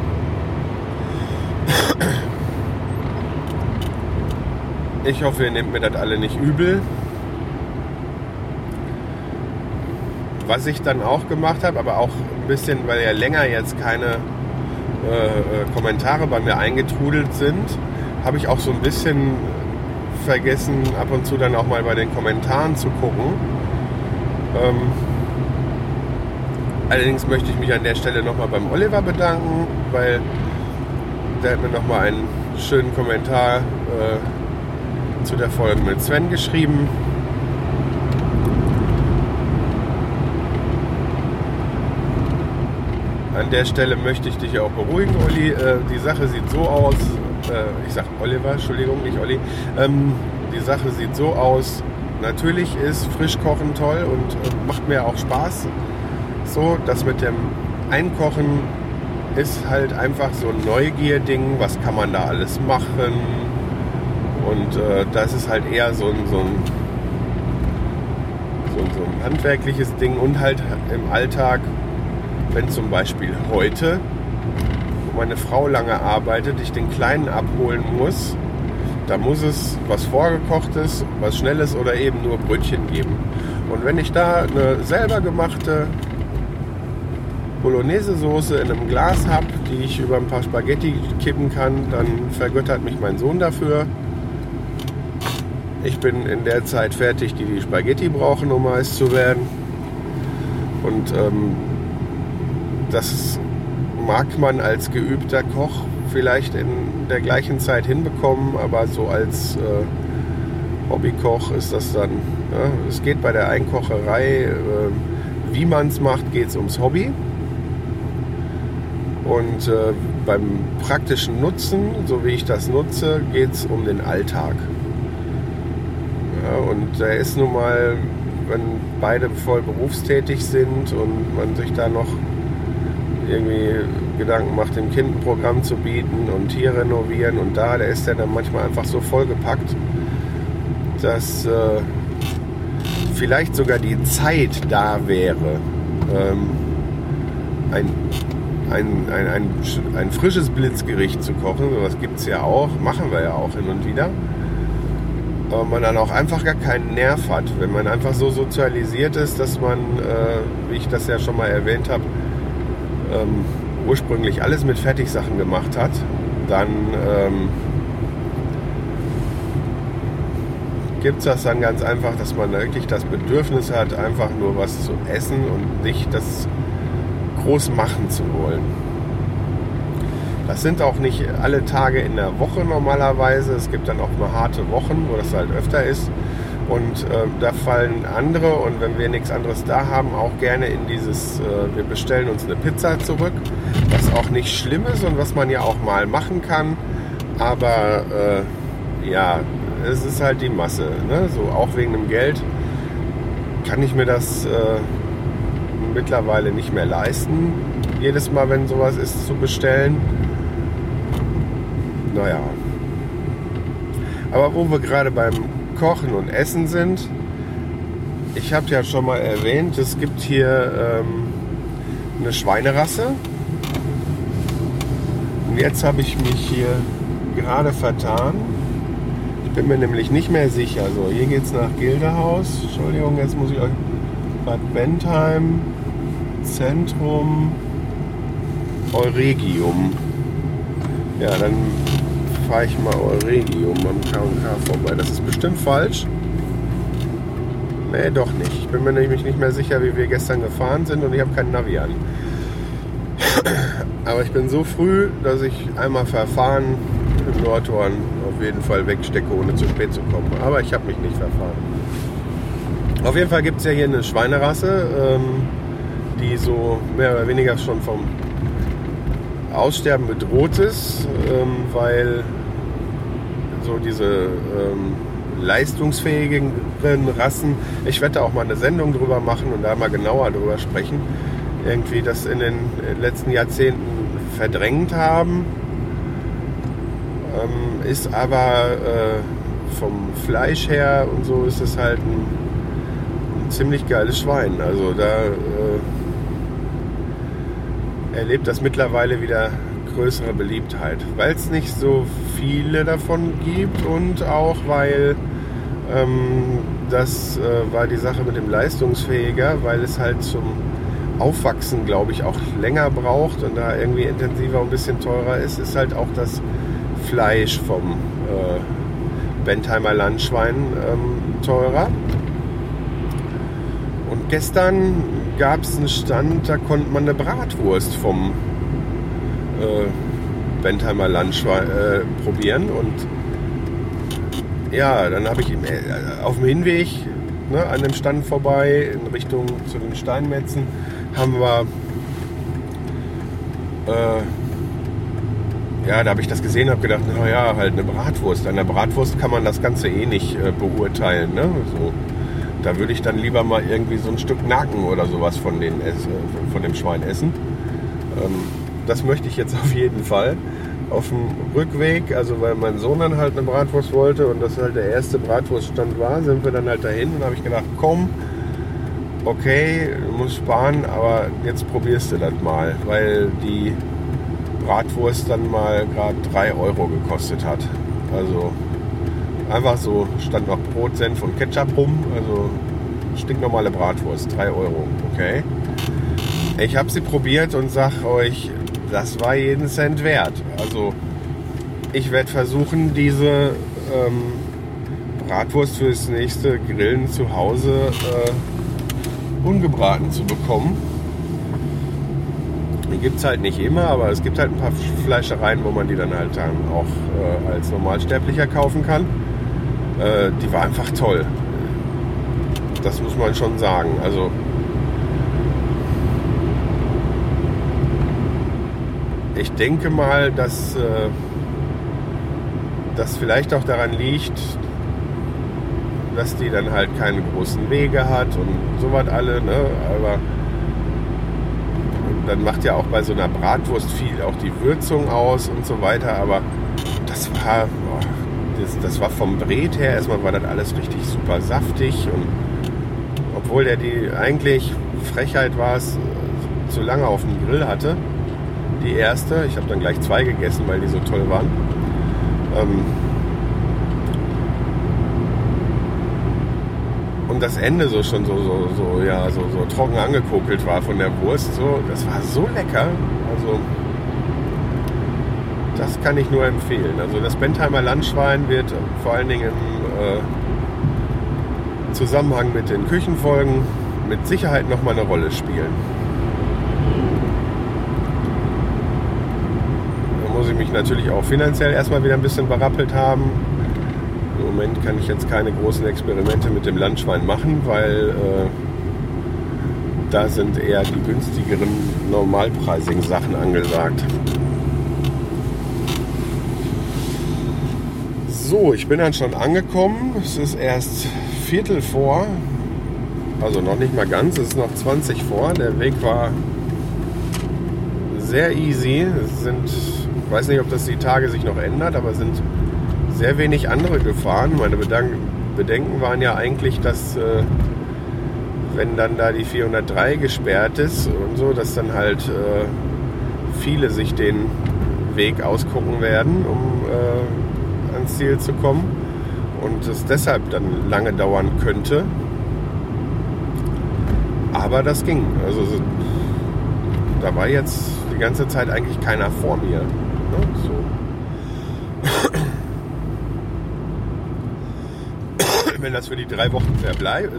Ich hoffe, ihr nehmt mir das alle nicht übel. Was ich dann auch gemacht habe, aber auch ein bisschen, weil ja länger jetzt keine äh, äh, Kommentare bei mir eingetrudelt sind, habe ich auch so ein bisschen vergessen, ab und zu dann auch mal bei den Kommentaren zu gucken. Ähm, allerdings möchte ich mich an der Stelle nochmal beim Oliver bedanken, weil der hat mir nochmal einen schönen Kommentar äh, zu der Folge mit Sven geschrieben. An der Stelle möchte ich dich auch beruhigen, Olli. Äh, die Sache sieht so aus, äh, ich sag Oliver, Entschuldigung, nicht Olli. Ähm, die Sache sieht so aus, natürlich ist Frischkochen toll und macht mir auch Spaß. So, das mit dem Einkochen ist halt einfach so ein Neugierding, was kann man da alles machen. Und äh, das ist halt eher so ein, so, ein, so, ein, so ein handwerkliches Ding und halt im Alltag wenn zum Beispiel heute, wo meine Frau lange arbeitet, ich den Kleinen abholen muss, da muss es was Vorgekochtes, was Schnelles oder eben nur Brötchen geben. Und wenn ich da eine selber gemachte Bolognese-Soße in einem Glas habe, die ich über ein paar Spaghetti kippen kann, dann vergöttert mich mein Sohn dafür. Ich bin in der Zeit fertig, die die Spaghetti brauchen, um heiß zu werden. Und ähm, das mag man als geübter Koch vielleicht in der gleichen Zeit hinbekommen, aber so als äh, Hobbykoch ist das dann, ja, es geht bei der Einkocherei, äh, wie man es macht, geht es ums Hobby. Und äh, beim praktischen Nutzen, so wie ich das nutze, geht es um den Alltag. Ja, und der ist nun mal, wenn beide voll berufstätig sind und man sich da noch irgendwie Gedanken macht, dem Kind ein Programm zu bieten und hier renovieren und da, der ist ja dann manchmal einfach so vollgepackt, dass äh, vielleicht sogar die Zeit da wäre, ähm, ein, ein, ein, ein, ein frisches Blitzgericht zu kochen. Sowas gibt es ja auch, machen wir ja auch hin und wieder. Aber man dann auch einfach gar keinen Nerv hat, wenn man einfach so sozialisiert ist, dass man, äh, wie ich das ja schon mal erwähnt habe, ähm, ursprünglich alles mit Fertigsachen gemacht hat, dann ähm, gibt es das dann ganz einfach, dass man wirklich das Bedürfnis hat, einfach nur was zu essen und nicht das groß machen zu wollen. Das sind auch nicht alle Tage in der Woche normalerweise. Es gibt dann auch mal harte Wochen, wo das halt öfter ist. Und äh, da fallen andere und wenn wir nichts anderes da haben, auch gerne in dieses, äh, wir bestellen uns eine Pizza zurück, was auch nicht schlimm ist und was man ja auch mal machen kann. Aber äh, ja, es ist halt die Masse. Ne? So auch wegen dem Geld kann ich mir das äh, mittlerweile nicht mehr leisten, jedes Mal, wenn sowas ist, zu bestellen. Naja. Aber wo wir gerade beim Kochen und Essen sind. Ich habe ja schon mal erwähnt, es gibt hier ähm, eine Schweinerasse. Jetzt habe ich mich hier gerade vertan. Ich bin mir nämlich nicht mehr sicher. So, hier geht es nach Gildehaus. Entschuldigung, jetzt muss ich euch. Bad Bentheim, Zentrum, Euregium. Ja, dann fahre ich mal Euregium am K&K vorbei. Das ist bestimmt falsch. Nee, doch nicht. Ich bin mir nämlich nicht mehr sicher, wie wir gestern gefahren sind und ich habe keinen Navi an. Aber ich bin so früh, dass ich einmal verfahren im Nordhorn auf jeden Fall wegstecke, ohne zu spät zu kommen. Aber ich habe mich nicht verfahren. Auf jeden Fall gibt es ja hier eine Schweinerasse, ähm, die so mehr oder weniger schon vom Aussterben bedroht ist, ähm, weil so diese ähm, leistungsfähigen Rassen, ich werde auch mal eine Sendung drüber machen und da mal genauer drüber sprechen, irgendwie das in den letzten Jahrzehnten verdrängt haben, ähm, ist aber vom Fleisch her und so ist es halt ein, ein ziemlich geiles Schwein. Also da äh, erlebt das mittlerweile wieder größere Beliebtheit, weil es nicht so viele davon gibt und auch weil ähm, das äh, war die Sache mit dem leistungsfähiger, weil es halt zum Aufwachsen, glaube ich, auch länger braucht und da irgendwie intensiver und ein bisschen teurer ist, ist halt auch das Fleisch vom äh, Bentheimer Landschwein ähm, teurer. Und gestern gab es einen Stand, da konnte man eine Bratwurst vom äh, Bentheimer Landschwein äh, probieren. Und ja, dann habe ich äh, auf dem Hinweg ne, an dem Stand vorbei in Richtung zu den Steinmetzen haben wir äh, ja, da habe ich das gesehen und habe gedacht, naja, halt eine Bratwurst. An der Bratwurst kann man das Ganze eh nicht äh, beurteilen. Ne? So, da würde ich dann lieber mal irgendwie so ein Stück Nacken oder sowas von, den, äh, von dem Schwein essen. Ähm, das möchte ich jetzt auf jeden Fall. Auf dem Rückweg, also weil mein Sohn dann halt eine Bratwurst wollte und das halt der erste Bratwurststand war, sind wir dann halt dahin und habe ich gedacht, komm, okay, du musst sparen, aber jetzt probierst du das mal, weil die Bratwurst dann mal gerade 3 Euro gekostet hat. Also einfach so, stand noch Brot, Senf und Ketchup rum, also stinknormale Bratwurst, 3 Euro, okay. Ich habe sie probiert und sag euch, das war jeden Cent wert. Also ich werde versuchen, diese ähm, Bratwurst fürs nächste Grillen zu Hause äh, ungebraten zu bekommen. Die gibt es halt nicht immer, aber es gibt halt ein paar Fleischereien, wo man die dann halt dann auch äh, als Normalsterblicher kaufen kann. Äh, die war einfach toll. Das muss man schon sagen. Also ich denke mal, dass äh, das vielleicht auch daran liegt, dass die dann halt keine großen Wege hat und sowas alle. Ne? Aber dann macht ja auch bei so einer Bratwurst viel auch die Würzung aus und so weiter. Aber das war, boah, das, das war vom Bret her, erstmal war das alles richtig super saftig. Und obwohl der die eigentlich Frechheit war es, zu lange auf dem Grill hatte, die erste. Ich habe dann gleich zwei gegessen, weil die so toll waren. Ähm und das Ende so schon so, so, so, ja, so, so trocken angekokelt war von der Wurst. So, das war so lecker. Also das kann ich nur empfehlen. Also das Bentheimer Landschwein wird vor allen Dingen im äh, Zusammenhang mit den Küchenfolgen mit Sicherheit nochmal eine Rolle spielen. muss ich mich natürlich auch finanziell erstmal wieder ein bisschen berappelt haben. Moment kann ich jetzt keine großen Experimente mit dem Landschwein machen, weil äh, da sind eher die günstigeren, normalpreisigen Sachen angesagt. So, ich bin dann schon angekommen. Es ist erst Viertel vor, also noch nicht mal ganz, es ist noch 20 vor. Der Weg war sehr easy. Es sind ich weiß nicht, ob das die Tage sich noch ändert, aber es sind sehr wenig andere gefahren. Meine Bedenken waren ja eigentlich, dass äh, wenn dann da die 403 gesperrt ist und so, dass dann halt äh, viele sich den Weg ausgucken werden, um äh, ans Ziel zu kommen und es deshalb dann lange dauern könnte. Aber das ging. Also da war jetzt die ganze Zeit eigentlich keiner vor mir. Ne? So. Wenn das für die drei Wochen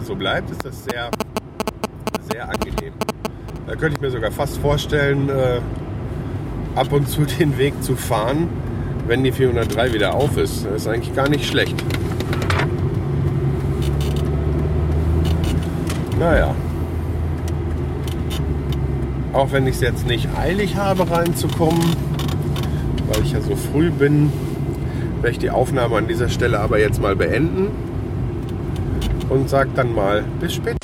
so bleibt, ist das sehr, sehr angenehm. Da könnte ich mir sogar fast vorstellen, äh, ab und zu den Weg zu fahren, wenn die 403 wieder auf ist. Das ist eigentlich gar nicht schlecht. Naja. Auch wenn ich es jetzt nicht eilig habe, reinzukommen, weil ich ja so früh bin, werde ich die Aufnahme an dieser Stelle aber jetzt mal beenden und sage dann mal bis später.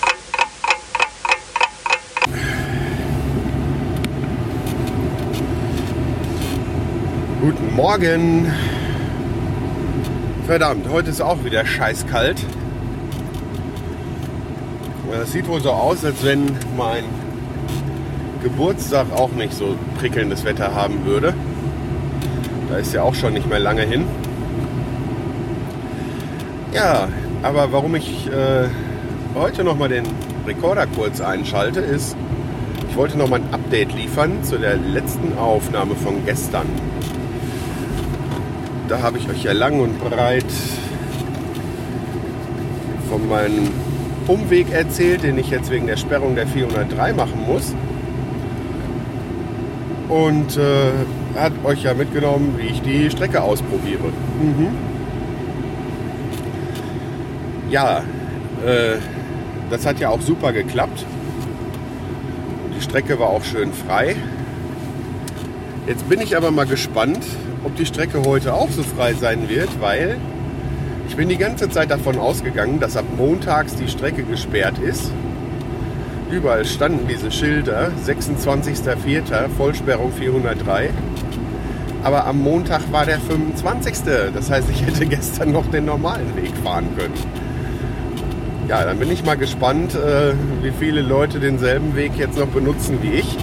Guten Morgen. Verdammt, heute ist auch wieder scheiß kalt. Es sieht wohl so aus, als wenn mein Geburtstag auch nicht so prickelndes Wetter haben würde. Da ist ja auch schon nicht mehr lange hin. Ja, aber warum ich äh, heute nochmal den Rekorder kurz einschalte, ist, ich wollte nochmal ein Update liefern zu der letzten Aufnahme von gestern. Da habe ich euch ja lang und breit von meinem Umweg erzählt, den ich jetzt wegen der Sperrung der 403 machen muss. Und äh, hat euch ja mitgenommen, wie ich die Strecke ausprobiere. Mhm. Ja, äh, das hat ja auch super geklappt. Die Strecke war auch schön frei. Jetzt bin ich aber mal gespannt, ob die Strecke heute auch so frei sein wird, weil ich bin die ganze Zeit davon ausgegangen, dass ab montags die Strecke gesperrt ist. Überall standen diese Schilder, 26.04. Vollsperrung 403. Aber am Montag war der 25. Das heißt, ich hätte gestern noch den normalen Weg fahren können. Ja, dann bin ich mal gespannt, äh, wie viele Leute denselben Weg jetzt noch benutzen wie ich.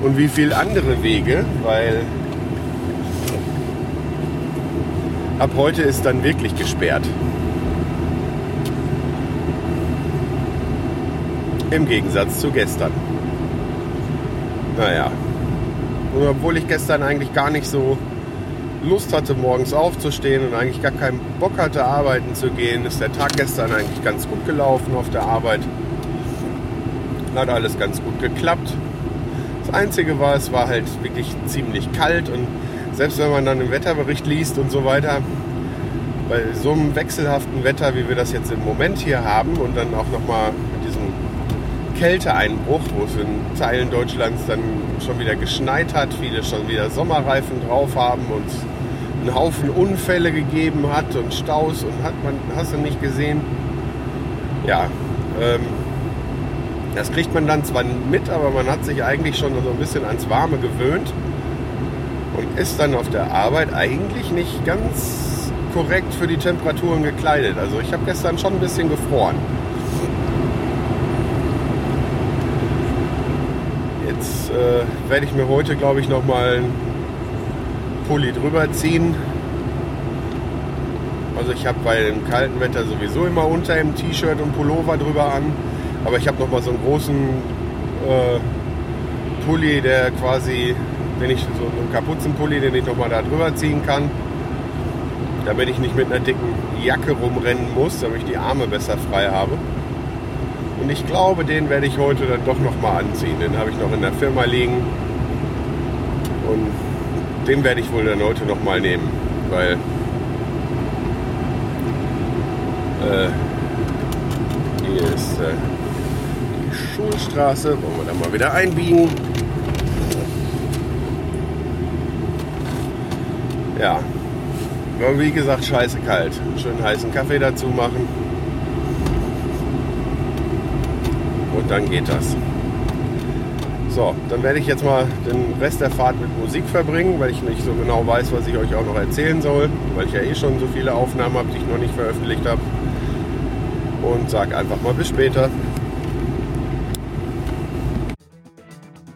Und wie viele andere Wege, weil ab heute ist dann wirklich gesperrt. Im Gegensatz zu gestern. Naja. Und obwohl ich gestern eigentlich gar nicht so Lust hatte, morgens aufzustehen und eigentlich gar keinen Bock hatte, arbeiten zu gehen, ist der Tag gestern eigentlich ganz gut gelaufen auf der Arbeit. Hat alles ganz gut geklappt. Das Einzige war, es war halt wirklich ziemlich kalt und selbst wenn man dann im Wetterbericht liest und so weiter, bei so einem wechselhaften Wetter, wie wir das jetzt im Moment hier haben und dann auch nochmal mit diesem Kälteeinbruch, wo es in Teilen Deutschlands dann schon wieder geschneit hat, viele schon wieder Sommerreifen drauf haben und einen Haufen Unfälle gegeben hat und Staus und hat man, hast du nicht gesehen. Ja, ähm, das kriegt man dann zwar mit, aber man hat sich eigentlich schon so ein bisschen ans Warme gewöhnt und ist dann auf der Arbeit eigentlich nicht ganz korrekt für die Temperaturen gekleidet. Also ich habe gestern schon ein bisschen gefroren. Jetzt äh, werde ich mir heute, glaube ich, noch mal einen Pulli drüber ziehen. Also ich habe bei dem kalten Wetter sowieso immer unter im T-Shirt und Pullover drüber an. Aber ich habe noch mal so einen großen äh, Pulli, der quasi, den ich so einen Kapuzenpulli, den ich noch mal da drüber ziehen kann, damit ich nicht mit einer dicken Jacke rumrennen muss, damit ich die Arme besser frei habe. Und ich glaube, den werde ich heute dann doch noch mal anziehen. Den habe ich noch in der Firma liegen den werde ich wohl dann heute noch mal nehmen, weil äh, hier ist äh, Schulstraße. Wollen wir da mal wieder einbiegen. Ja. Aber wie gesagt, scheiße kalt. Schön heißen Kaffee dazu machen. Und dann geht das. Dann werde ich jetzt mal den Rest der Fahrt mit Musik verbringen, weil ich nicht so genau weiß, was ich euch auch noch erzählen soll, weil ich ja eh schon so viele Aufnahmen habe, die ich noch nicht veröffentlicht habe. Und sage einfach mal bis später.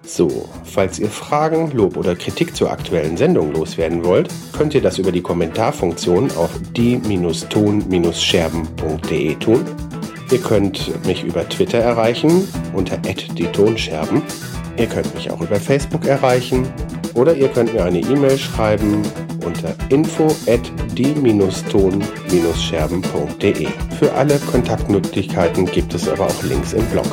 So, falls ihr Fragen, Lob oder Kritik zur aktuellen Sendung loswerden wollt, könnt ihr das über die Kommentarfunktion auf die-ton-scherben.de tun. Ihr könnt mich über Twitter erreichen unter @die-tonscherben. Ihr könnt mich auch über Facebook erreichen oder ihr könnt mir eine E-Mail schreiben unter info die-ton-scherben.de. Für alle Kontaktmöglichkeiten gibt es aber auch Links im Blog.